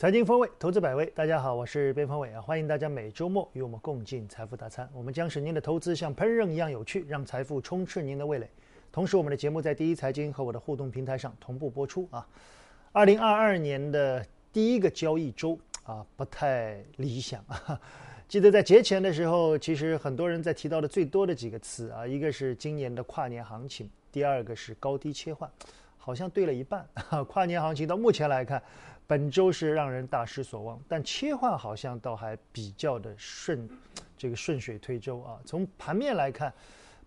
财经风味，投资百味。大家好，我是边锋伟啊，欢迎大家每周末与我们共进财富大餐。我们将使您的投资像烹饪一样有趣，让财富充斥您的味蕾。同时，我们的节目在第一财经和我的互动平台上同步播出啊。二零二二年的第一个交易周啊，不太理想啊。记得在节前的时候，其实很多人在提到的最多的几个词啊，一个是今年的跨年行情，第二个是高低切换，好像对了一半。跨年行情到目前来看。本周是让人大失所望，但切换好像倒还比较的顺，这个顺水推舟啊。从盘面来看，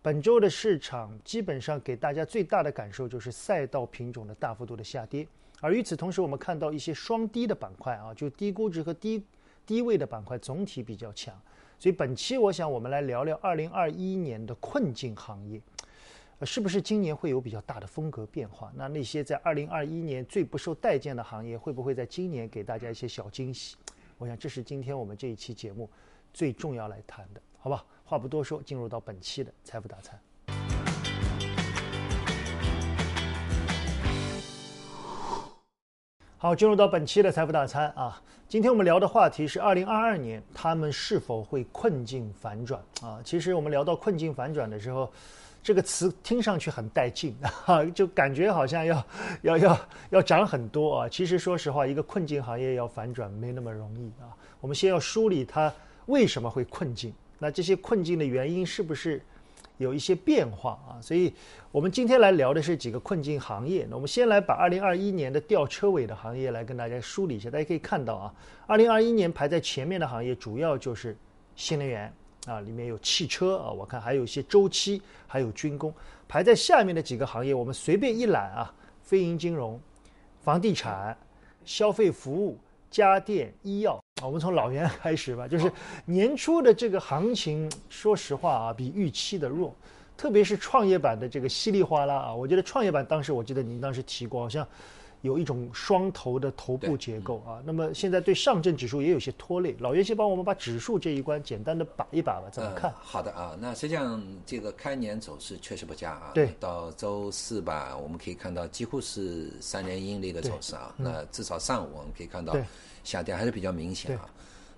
本周的市场基本上给大家最大的感受就是赛道品种的大幅度的下跌，而与此同时，我们看到一些双低的板块啊，就低估值和低低位的板块总体比较强。所以本期我想我们来聊聊二零二一年的困境行业。是不是今年会有比较大的风格变化？那那些在二零二一年最不受待见的行业，会不会在今年给大家一些小惊喜？我想这是今天我们这一期节目最重要来谈的，好吧？话不多说，进入到本期的财富大餐。好，进入到本期的财富大餐啊，今天我们聊的话题是二零二二年他们是否会困境反转啊？其实我们聊到困境反转的时候。这个词听上去很带劲 啊，就感觉好像要要要要涨很多啊。其实说实话，一个困境行业要反转没那么容易啊。我们先要梳理它为什么会困境，那这些困境的原因是不是有一些变化啊？所以我们今天来聊的是几个困境行业。那我们先来把二零二一年的吊车尾的行业来跟大家梳理一下。大家可以看到啊，二零二一年排在前面的行业主要就是新能源。啊，里面有汽车啊，我看还有一些周期，还有军工，排在下面的几个行业，我们随便一揽啊，非银金融、房地产、消费服务、家电、医药，我们从老袁开始吧，就是年初的这个行情，说实话啊，比预期的弱，特别是创业板的这个稀里哗啦啊，我觉得创业板当时我记得您当时提过，好像。有一种双头的头部结构啊，那么现在对上证指数也有些拖累。老袁先帮我们把指数这一关简单的把一把吧，怎么看？好的啊，那实际上这个开年走势确实不佳啊。对，到周四吧，我们可以看到几乎是三连阴的一个走势啊。那至少上午我们可以看到下跌还是比较明显啊。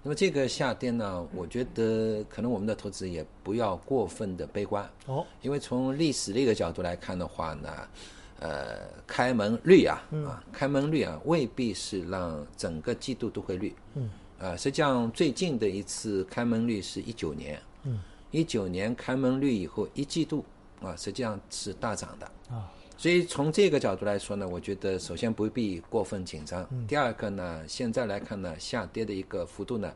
那么这个下跌呢，我觉得可能我们的投资也不要过分的悲观哦，因为从历史的一个角度来看的话呢。呃，开门率啊，啊，开门率啊，未必是让整个季度都会绿。嗯，啊，实际上最近的一次开门率是一九年。嗯，一九年开门率以后一季度啊，实际上是大涨的。啊，所以从这个角度来说呢，我觉得首先不必过分紧张。第二个呢，现在来看呢，下跌的一个幅度呢，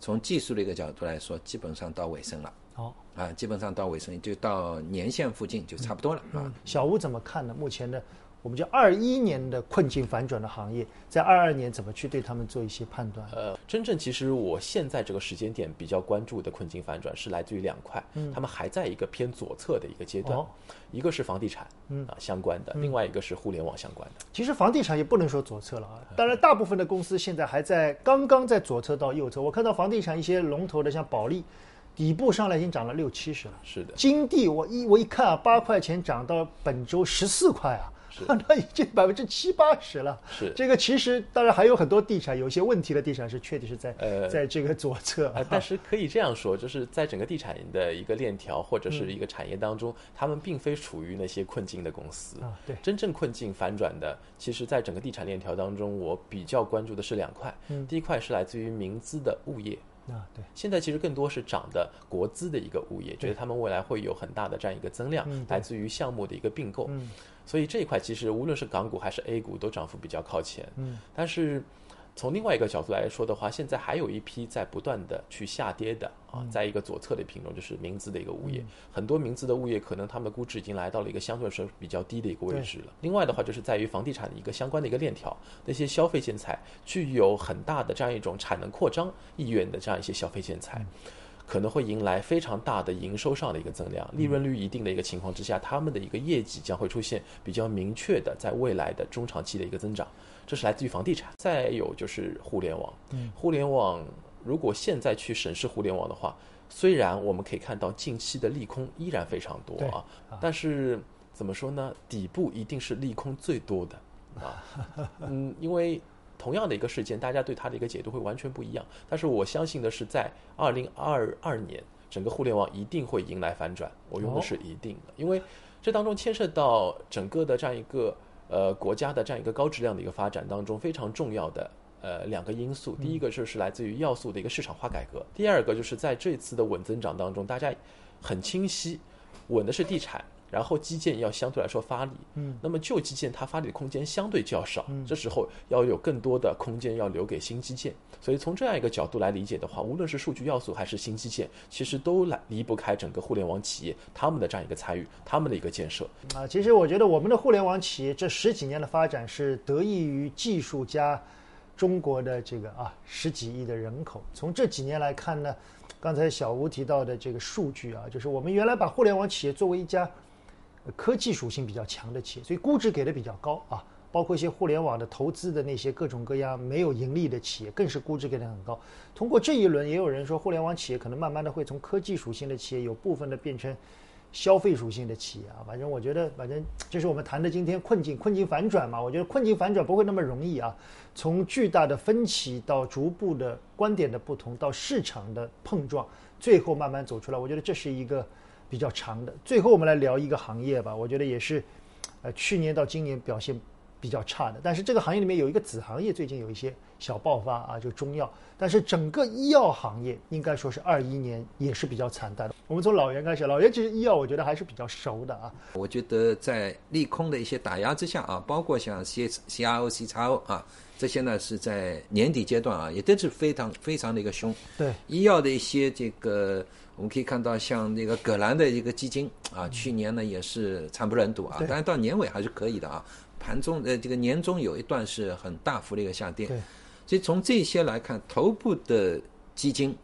从技术的一个角度来说，基本上到尾声了。好啊，基本上到尾声就到年线附近就差不多了啊。小吴怎么看呢？目前的我们叫二一年的困境反转的行业，在二二年怎么去对他们做一些判断？呃，真正其实我现在这个时间点比较关注的困境反转是来自于两块，嗯他们还在一个偏左侧的一个阶段，一个是房地产嗯啊相关的，另外一个是互联网相关的。其实房地产也不能说左侧了啊，当然大部分的公司现在还在刚刚在左侧到右侧。我看到房地产一些龙头的，像保利。底部上来已经涨了六七十了，是的。金地我一我一看啊，八块钱涨到本周十四块啊，那已经百分之七八十了。是这个其实当然还有很多地产有些问题的地产是确实是在呃在这个左侧，但是 可以这样说，就是在整个地产的一个链条或者是一个产业当中，他们并非处于那些困境的公司啊。对，真正困境反转的，其实在整个地产链条当中，我比较关注的是两块。嗯，第一块是来自于民资的物业。啊，对，现在其实更多是涨的国资的一个物业，觉得他们未来会有很大的这样一个增量，来自于项目的一个并购，所以这一块其实无论是港股还是 A 股都涨幅比较靠前，嗯，但是。从另外一个角度来说的话，现在还有一批在不断的去下跌的啊，在一个左侧的品种就是名字的一个物业，很多名字的物业可能他们的估值已经来到了一个相对来说比较低的一个位置了。另外的话，就是在于房地产的一个相关的一个链条，那些消费建材具有很大的这样一种产能扩张意愿的这样一些消费建材，可能会迎来非常大的营收上的一个增量，利润率一定的一个情况之下，他们的一个业绩将会出现比较明确的在未来的中长期的一个增长。这是来自于房地产，再有就是互联网。嗯，互联网如果现在去审视互联网的话，虽然我们可以看到近期的利空依然非常多啊，但是怎么说呢？底部一定是利空最多的啊。嗯，因为同样的一个事件，大家对它的一个解读会完全不一样。但是我相信的是，在二零二二年，整个互联网一定会迎来反转。我用的是一定的，因为这当中牵涉到整个的这样一个呃国家的这样一个高质量的一个发展当中非常重要的呃两个因素。第一个就是来自于要素的一个市场化改革，第二个就是在这次的稳增长当中，大家很清晰，稳的是地产。然后基建要相对来说发力，嗯，那么旧基建它发力的空间相对较少，嗯，这时候要有更多的空间要留给新基建，所以从这样一个角度来理解的话，无论是数据要素还是新基建，其实都来离不开整个互联网企业他们的这样一个参与，他们的一个建设。啊，其实我觉得我们的互联网企业这十几年的发展是得益于技术加中国的这个啊十几亿的人口。从这几年来看呢，刚才小吴提到的这个数据啊，就是我们原来把互联网企业作为一家。科技属性比较强的企业，所以估值给的比较高啊。包括一些互联网的投资的那些各种各样没有盈利的企业，更是估值给的很高。通过这一轮，也有人说，互联网企业可能慢慢的会从科技属性的企业，有部分的变成消费属性的企业啊。反正我觉得，反正这是我们谈的今天困境，困境反转嘛。我觉得困境反转不会那么容易啊。从巨大的分歧到逐步的观点的不同，到市场的碰撞，最后慢慢走出来。我觉得这是一个。比较长的，最后我们来聊一个行业吧。我觉得也是，呃，去年到今年表现比较差的。但是这个行业里面有一个子行业，最近有一些小爆发啊，就中药。但是整个医药行业应该说是二一年也是比较惨淡的。我们从老袁开始，老袁其实医药我觉得还是比较熟的啊。我觉得在利空的一些打压之下啊，包括像 C C R O C X O 啊，这些呢是在年底阶段啊，也都是非常非常的一个凶。对，医药的一些这个。我们可以看到，像那个葛兰的一个基金啊，去年呢也是惨不忍睹啊，但是到年尾还是可以的啊。盘中呃，这个年终有一段是很大幅的一个下跌，所以从这些来看，头部的基金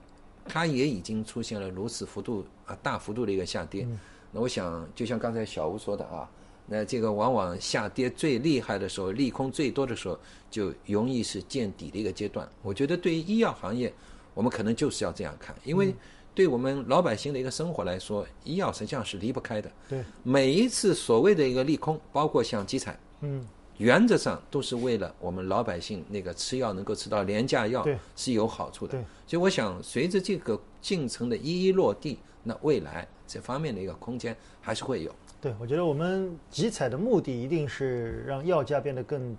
它也已经出现了如此幅度啊大幅度的一个下跌。那我想，就像刚才小吴说的啊，那这个往往下跌最厉害的时候，利空最多的时候，就容易是见底的一个阶段。我觉得对于医药行业，我们可能就是要这样看，因为。对我们老百姓的一个生活来说，医药实际上是离不开的。对，每一次所谓的一个利空，包括像集采，嗯，原则上都是为了我们老百姓那个吃药能够吃到廉价药，是有好处的。对，所以我想，随着这个进程的一一落地，那未来这方面的一个空间还是会有。对，我觉得我们集采的目的一定是让药价变得更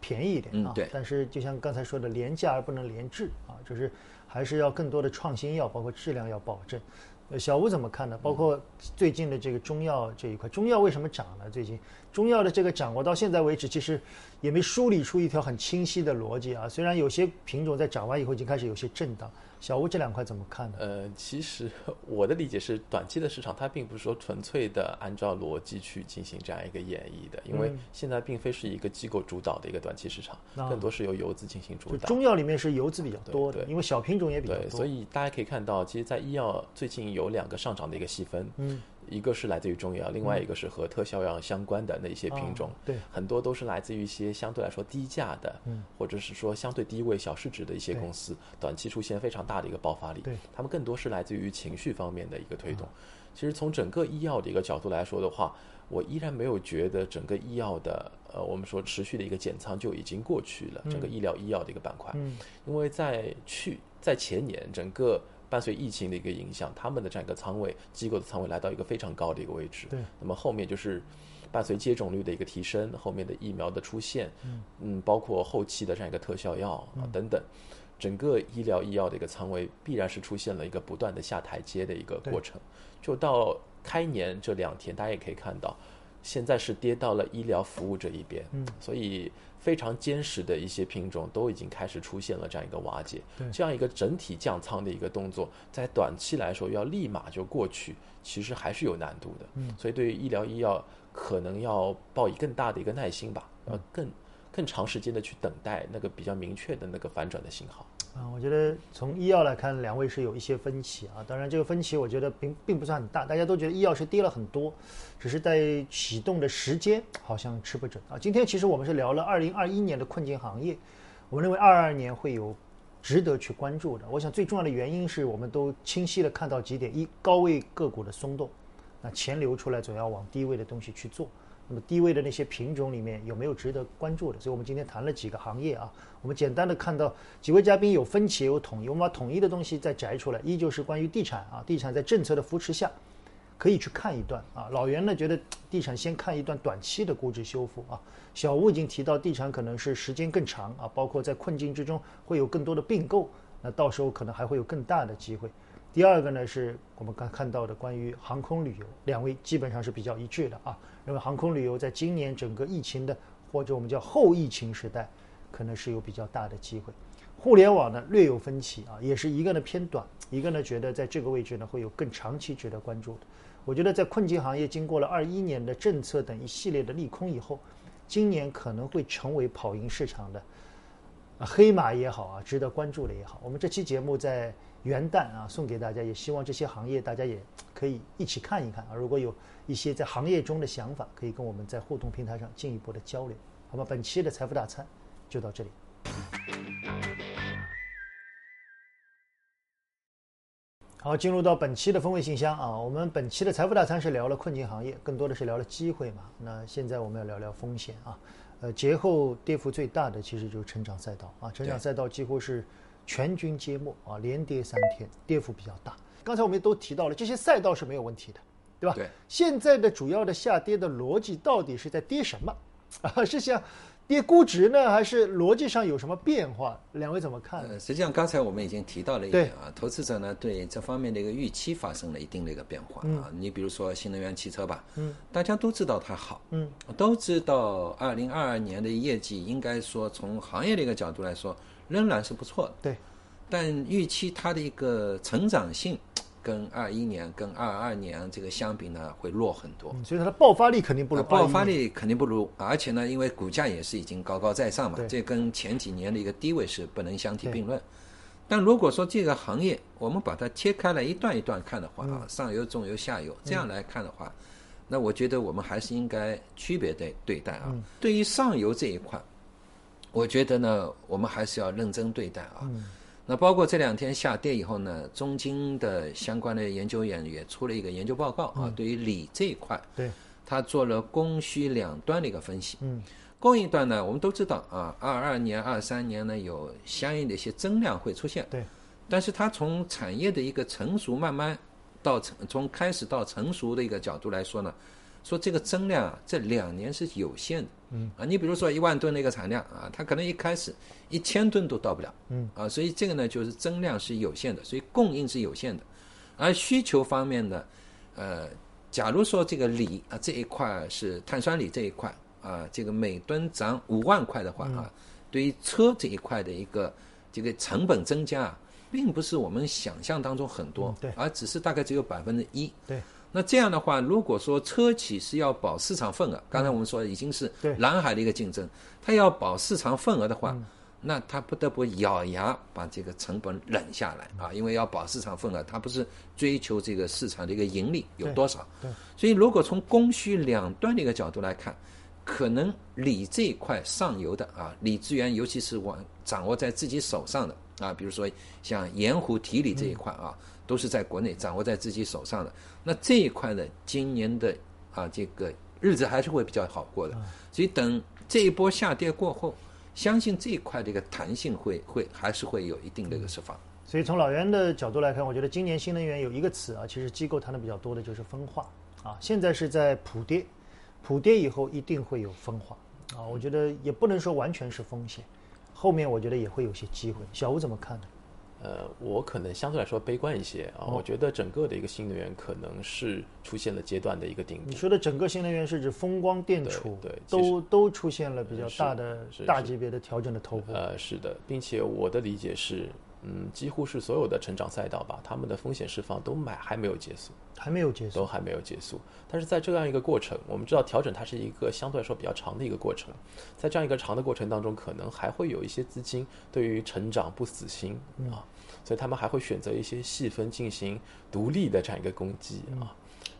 便宜一点啊。对。但是就像刚才说的，廉价而不能廉质啊，就是。还是要更多的创新药，包括质量要保证。呃，小吴怎么看呢？包括最近的这个中药这一块，中药为什么涨呢？最近中药的这个涨，我到现在为止其实也没梳理出一条很清晰的逻辑啊。虽然有些品种在涨完以后已经开始有些震荡。小吴这两块怎么看呢？呃，其实我的理解是，短期的市场它并不是说纯粹的按照逻辑去进行这样一个演绎的，因为现在并非是一个机构主导的一个短期市场，更多是由游资进行主导。中药里面是游资比较多的，因为小品种也比较多，所以大家可以看到，其实，在医药最近有两个上涨的一个细分。嗯。一个是来自于中药，另外一个是和特效药相关的那些品种，对，很多都是来自于一些相对来说低价的，嗯，或者是说相对低位、小市值的一些公司，短期出现非常大的一个爆发力，对，他们更多是来自于情绪方面的一个推动。其实从整个医药的一个角度来说的话，我依然没有觉得整个医药的，呃，我们说持续的一个减仓就已经过去了，整个医疗医药的一个板块，嗯，因为在去在前年整个。伴随疫情的一个影响，他们的这样一个仓位机构的仓位来到一个非常高的一个位置。对，那么后面就是伴随接种率的一个提升，后面的疫苗的出现，嗯，包括后期的这样一个特效药啊等等，整个医疗医药的一个仓位必然是出现了一个不断的下台阶的一个过程。就到开年这两天，大家也可以看到，现在是跌到了医疗服务这一边，嗯，所以。非常坚实的一些品种都已经开始出现了这样一个瓦解，这样一个整体降仓的一个动作，在短期来说要立马就过去，其实还是有难度的。嗯，所以对于医疗医药，可能要抱以更大的一个耐心吧，要更更长时间的去等待那个比较明确的那个反转的信号。啊，我觉得从医药来看，两位是有一些分歧啊。当然，这个分歧我觉得并并不算很大，大家都觉得医药是跌了很多，只是在启动的时间好像吃不准啊。今天其实我们是聊了二零二一年的困境行业，我们认为二二年会有值得去关注的。我想最重要的原因是我们都清晰的看到几点：一，高位个股的松动，那钱流出来总要往低位的东西去做；那么低位的那些品种里面有没有值得关注的？所以我们今天谈了几个行业啊，我们简单的看到几位嘉宾有分歧也有统一，我们把统一的东西再摘出来，依旧是关于地产啊，地产在政策的扶持下。可以去看一段啊，老袁呢觉得地产先看一段短期的估值修复啊。小吴已经提到地产可能是时间更长啊，包括在困境之中会有更多的并购，那到时候可能还会有更大的机会。第二个呢是我们刚看到的关于航空旅游，两位基本上是比较一致的啊，认为航空旅游在今年整个疫情的或者我们叫后疫情时代，可能是有比较大的机会。互联网呢略有分歧啊，也是一个呢偏短，一个呢觉得在这个位置呢会有更长期值得关注的。我觉得在困境行业经过了二一年的政策等一系列的利空以后，今年可能会成为跑赢市场的黑马也好啊，值得关注的也好。我们这期节目在元旦啊送给大家，也希望这些行业大家也可以一起看一看啊。如果有一些在行业中的想法，可以跟我们在互动平台上进一步的交流。好吧，本期的财富大餐就到这里。好，进入到本期的风味信箱啊，我们本期的财富大餐是聊了困境行业，更多的是聊了机会嘛。那现在我们要聊聊风险啊。呃，节后跌幅最大的其实就是成长赛道啊，成长赛道几乎是全军皆没啊，连跌三天，跌幅比较大。刚才我们都提到了，这些赛道是没有问题的，对吧？对。现在的主要的下跌的逻辑到底是在跌什么？啊，是像。跌估值呢，还是逻辑上有什么变化？两位怎么看？呃实际上，刚才我们已经提到了一点啊，投资者呢对这方面的一个预期发生了一定的一个变化啊。你比如说新能源汽车吧，嗯，大家都知道它好，嗯，都知道二零二二年的业绩应该说从行业的一个角度来说仍然是不错的，对，但预期它的一个成长性。跟二一年、跟二二年这个相比呢，会弱很多，所以它的爆发力肯定不如。爆发力肯定不如，而且呢，因为股价也是已经高高在上嘛，这跟前几年的一个低位是不能相提并论。但如果说这个行业我们把它切开来一段一段看的话啊，上游、中游、下游这样来看的话，那我觉得我们还是应该区别对对待啊。对于上游这一块，我觉得呢，我们还是要认真对待啊。那包括这两天下跌以后呢，中金的相关的研究员也出了一个研究报告啊，对于锂这一块，对，他做了供需两端的一个分析。嗯，供应端呢，我们都知道啊，二二年、二三年呢有相应的一些增量会出现。对，但是它从产业的一个成熟慢慢到成从开始到成熟的一个角度来说呢。说这个增量啊，这两年是有限的，嗯。啊，你比如说一万吨的一个产量啊，它可能一开始一千吨都到不了，嗯。啊，所以这个呢就是增量是有限的，所以供应是有限的，而需求方面呢，呃，假如说这个锂啊这一块是碳酸锂这一块啊，这个每吨涨五万块的话啊，对于车这一块的一个这个成本增加，啊并不是我们想象当中很多，对，而只是大概只有百分之一，对。那这样的话，如果说车企是要保市场份额，刚才我们说已经是蓝海的一个竞争，它要保市场份额的话，那它不得不咬牙把这个成本忍下来啊，因为要保市场份额，它不是追求这个市场的一个盈利有多少。所以如果从供需两端的一个角度来看，可能锂这一块上游的啊，锂资源尤其是往掌握在自己手上的啊，比如说像盐湖提锂这一块啊。都是在国内掌握在自己手上的，那这一块呢，今年的啊这个日子还是会比较好过的，所以等这一波下跌过后，相信这一块的一个弹性会会还是会有一定的一个释放。所以从老袁的角度来看，我觉得今年新能源有一个词啊，其实机构谈的比较多的就是分化啊，现在是在普跌，普跌以后一定会有分化啊，我觉得也不能说完全是风险，后面我觉得也会有些机会。小吴怎么看呢？呃，我可能相对来说悲观一些啊。我觉得整个的一个新能源可能是出现了阶段的一个顶部。你说的整个新能源是指风光电储，对，都都出现了比较大的大级别的调整的头部。呃，是的，并且我的理解是。嗯，几乎是所有的成长赛道吧，他们的风险释放都买还没有结束，还没有结束，都还没有结束。但是在这样一个过程，我们知道调整它是一个相对来说比较长的一个过程，在这样一个长的过程当中，可能还会有一些资金对于成长不死心啊，所以他们还会选择一些细分进行独立的这样一个攻击啊。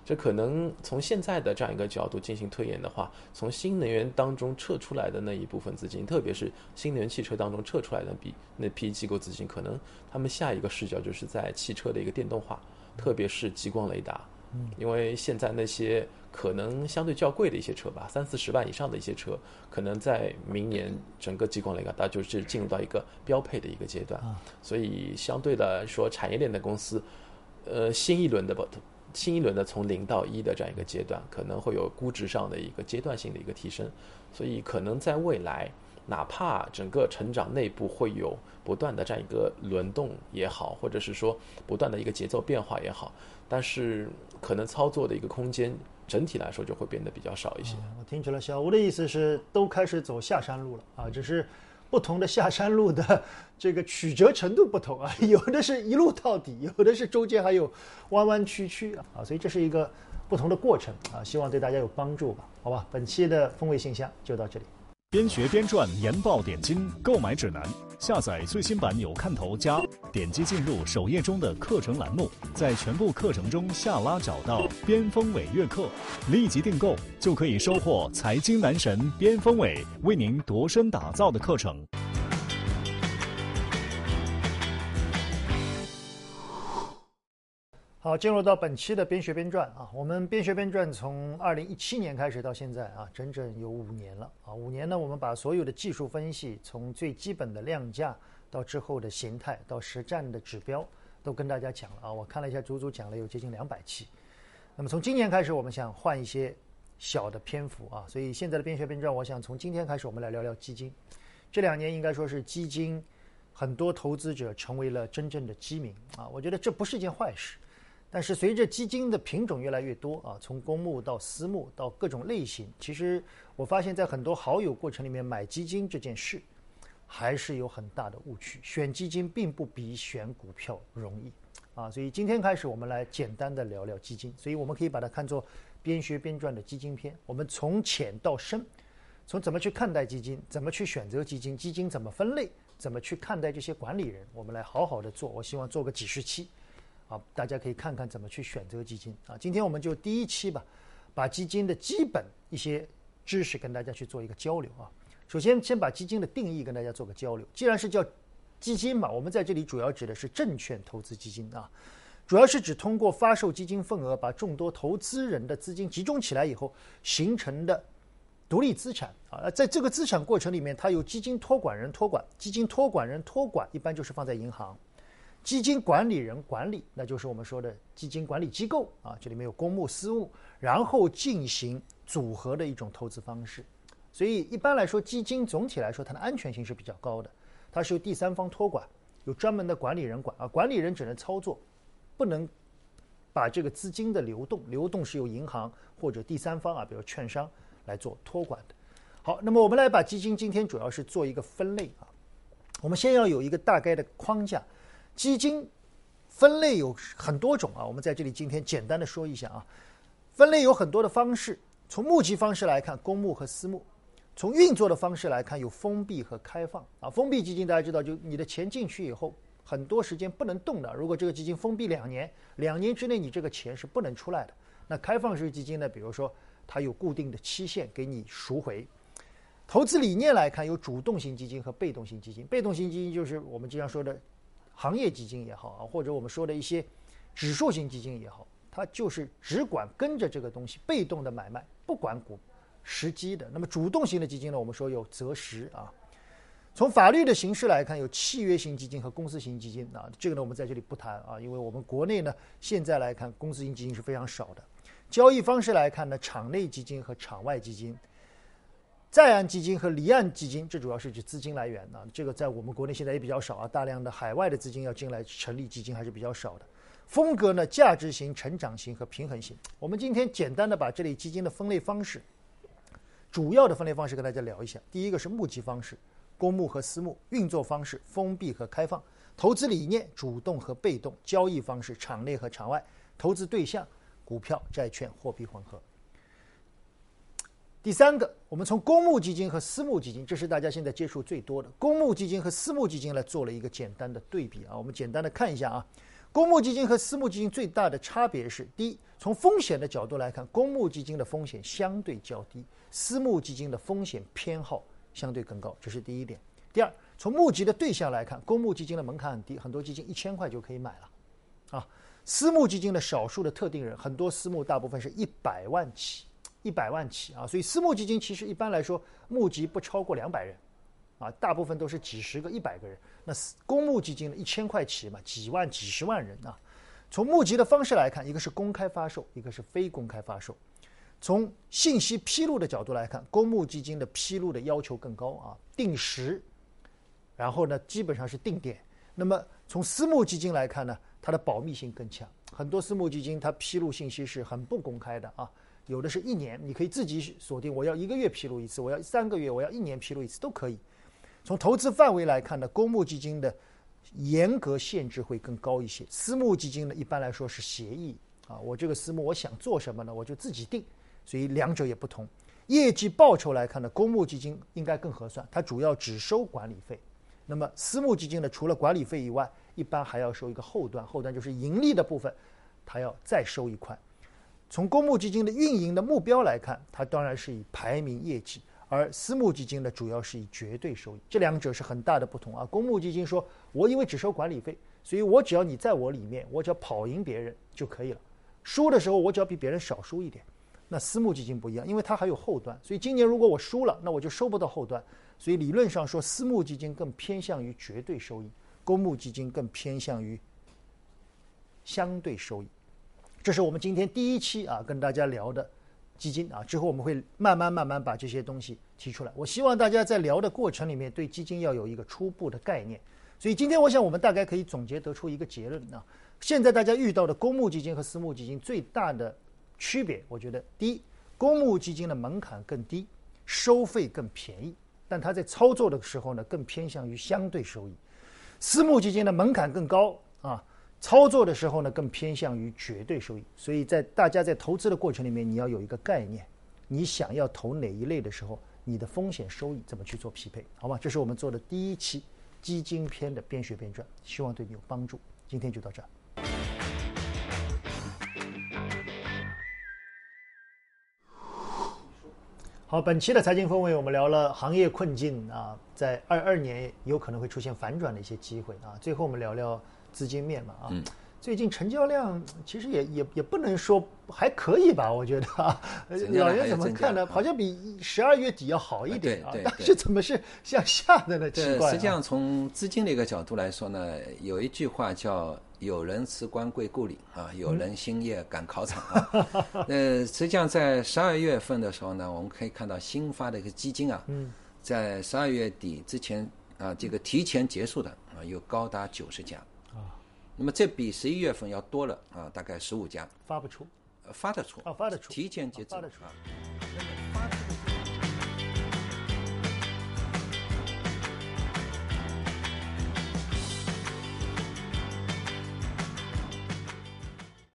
这可能从现在的这样一个角度进行推演的话，从新能源当中撤出来的那一部分资金，特别是新能源汽车当中撤出来的比那批机构资金，可能他们下一个视角就是在汽车的一个电动化，特别是激光雷达嗯，因为现在那些可能相对较贵的一些车吧，三四十万以上的一些车，可能在明年整个激光雷达它就是进入到一个标配的一个阶段，所以相对来说产业链的公司，呃，新一轮的不新一轮的从零到一的这样一个阶段，可能会有估值上的一个阶段性的一个提升，所以可能在未来。哪怕整个成长内部会有不断的这样一个轮动也好，或者是说不断的一个节奏变化也好，但是可能操作的一个空间整体来说就会变得比较少一些。我听出来，小吴的意思是都开始走下山路了啊，只是不同的下山路的 这个曲折程度不同啊，有的是一路到底，有的是中间还有弯弯曲曲啊，所以这是一个不同的过程啊，希望对大家有帮助吧？好吧，本期的风味信箱就到这里。边学边赚研报点金购买指南，下载最新版有看头加，点击进入首页中的课程栏目，在全部课程中下拉找到边锋伟月课，立即订购就可以收获财经男神边锋伟为您度身打造的课程。好，进入到本期的边学边赚啊，我们边学边赚从二零一七年开始到现在啊，整整有五年了啊。五年呢，我们把所有的技术分析，从最基本的量价到之后的形态，到实战的指标，都跟大家讲了啊。我看了一下，足足讲了有接近两百期。那么从今年开始，我们想换一些小的篇幅啊，所以现在的边学边赚，我想从今天开始，我们来聊聊基金。这两年应该说是基金很多投资者成为了真正的基民啊，我觉得这不是一件坏事。但是随着基金的品种越来越多啊，从公募到私募到各种类型，其实我发现，在很多好友过程里面买基金这件事，还是有很大的误区。选基金并不比选股票容易啊，所以今天开始我们来简单的聊聊基金。所以我们可以把它看作边学边赚的基金篇。我们从浅到深，从怎么去看待基金，怎么去选择基金，基金怎么分类，怎么去看待这些管理人，我们来好好的做。我希望做个几十期。啊，大家可以看看怎么去选择基金啊。今天我们就第一期吧，把基金的基本一些知识跟大家去做一个交流啊。首先，先把基金的定义跟大家做个交流。既然是叫基金嘛，我们在这里主要指的是证券投资基金啊，主要是指通过发售基金份额，把众多投资人的资金集中起来以后形成的独立资产啊。在这个资产过程里面，它有基金托管人托管，基金托管人托管一般就是放在银行。基金管理人管理，那就是我们说的基金管理机构啊，这里面有公募、私募，然后进行组合的一种投资方式。所以一般来说，基金总体来说它的安全性是比较高的，它是由第三方托管，有专门的管理人管啊，管理人只能操作，不能把这个资金的流动，流动是由银行或者第三方啊，比如券商来做托管的。好，那么我们来把基金今天主要是做一个分类啊，我们先要有一个大概的框架。基金分类有很多种啊，我们在这里今天简单的说一下啊。分类有很多的方式，从募集方式来看，公募和私募；从运作的方式来看，有封闭和开放啊。封闭基金大家知道，就你的钱进去以后，很多时间不能动的。如果这个基金封闭两年，两年之内你这个钱是不能出来的。那开放式基金呢？比如说它有固定的期限给你赎回。投资理念来看，有主动型基金和被动型基金。被动型基金就是我们经常说的。行业基金也好啊，或者我们说的一些指数型基金也好，它就是只管跟着这个东西被动的买卖，不管股时机的。那么主动型的基金呢，我们说有择时啊。从法律的形式来看，有契约型基金和公司型基金啊，这个呢我们在这里不谈啊，因为我们国内呢现在来看，公司型基金是非常少的。交易方式来看呢，场内基金和场外基金。在岸基金和离岸基金，这主要是指资金来源啊。这个在我们国内现在也比较少啊，大量的海外的资金要进来成立基金还是比较少的。风格呢，价值型、成长型和平衡型。我们今天简单的把这类基金的分类方式，主要的分类方式跟大家聊一下。第一个是募集方式，公募和私募；运作方式，封闭和开放；投资理念，主动和被动；交易方式，场内和场外；投资对象，股票、债券、货币混合。第三个，我们从公募基金和私募基金，这是大家现在接触最多的。公募基金和私募基金来做了一个简单的对比啊，我们简单的看一下啊。公募基金和私募基金最大的差别是：第一，从风险的角度来看，公募基金的风险相对较低，私募基金的风险偏好相对更高，这是第一点。第二，从募集的对象来看，公募基金的门槛很低，很多基金一千块就可以买了，啊。私募基金的少数的特定人，很多私募大部分是一百万起，一百万起啊，所以私募基金其实一般来说募集不超过两百人，啊，大部分都是几十个、一百个人。那公募基金呢，一千块起嘛，几万、几十万人啊。从募集的方式来看，一个是公开发售，一个是非公开发售。从信息披露的角度来看，公募基金的披露的要求更高啊，定时，然后呢，基本上是定点。那么从私募基金来看呢？它的保密性更强，很多私募基金它披露信息是很不公开的啊，有的是一年，你可以自己锁定，我要一个月披露一次，我要三个月，我要一年披露一次都可以。从投资范围来看呢，公募基金的严格限制会更高一些，私募基金呢一般来说是协议啊，我这个私募我想做什么呢，我就自己定，所以两者也不同。业绩报酬来看呢，公募基金应该更合算，它主要只收管理费，那么私募基金呢，除了管理费以外，一般还要收一个后端，后端就是盈利的部分，它要再收一块。从公募基金的运营的目标来看，它当然是以排名业绩，而私募基金呢，主要是以绝对收益。这两者是很大的不同啊。公募基金说，我因为只收管理费，所以我只要你在我里面，我只要跑赢别人就可以了。输的时候，我只要比别人少输一点。那私募基金不一样，因为它还有后端，所以今年如果我输了，那我就收不到后端。所以理论上说，私募基金更偏向于绝对收益。公募基金更偏向于相对收益，这是我们今天第一期啊跟大家聊的基金啊。之后我们会慢慢慢慢把这些东西提出来。我希望大家在聊的过程里面对基金要有一个初步的概念。所以今天我想我们大概可以总结得出一个结论啊。现在大家遇到的公募基金和私募基金最大的区别，我觉得第一，公募基金的门槛更低，收费更便宜，但它在操作的时候呢更偏向于相对收益。私募基金的门槛更高啊，操作的时候呢更偏向于绝对收益，所以在大家在投资的过程里面，你要有一个概念，你想要投哪一类的时候，你的风险收益怎么去做匹配，好吗？这是我们做的第一期基金篇的边学边赚，希望对你有帮助。今天就到这儿。好，本期的财经风味，我们聊了行业困境啊，在二二年有可能会出现反转的一些机会啊。最后我们聊聊资金面嘛啊，最近成交量其实也也也不能说还可以吧，我觉得啊，老袁怎么看呢？好像比十二月底要好一点啊，但是怎么是向下的呢？奇怪。实际上从资金的一个角度来说呢，有一句话叫。有人辞官归故里啊，有人兴业赶考场啊。呃，实际上在十二月份的时候呢，我们可以看到新发的一个基金啊，在十二月底之前啊，这个提前结束的啊，有高达九十家啊。那么这比十一月份要多了啊，大概十五家。发不出？发得出。啊，发得出。提前截止。啊。发得出。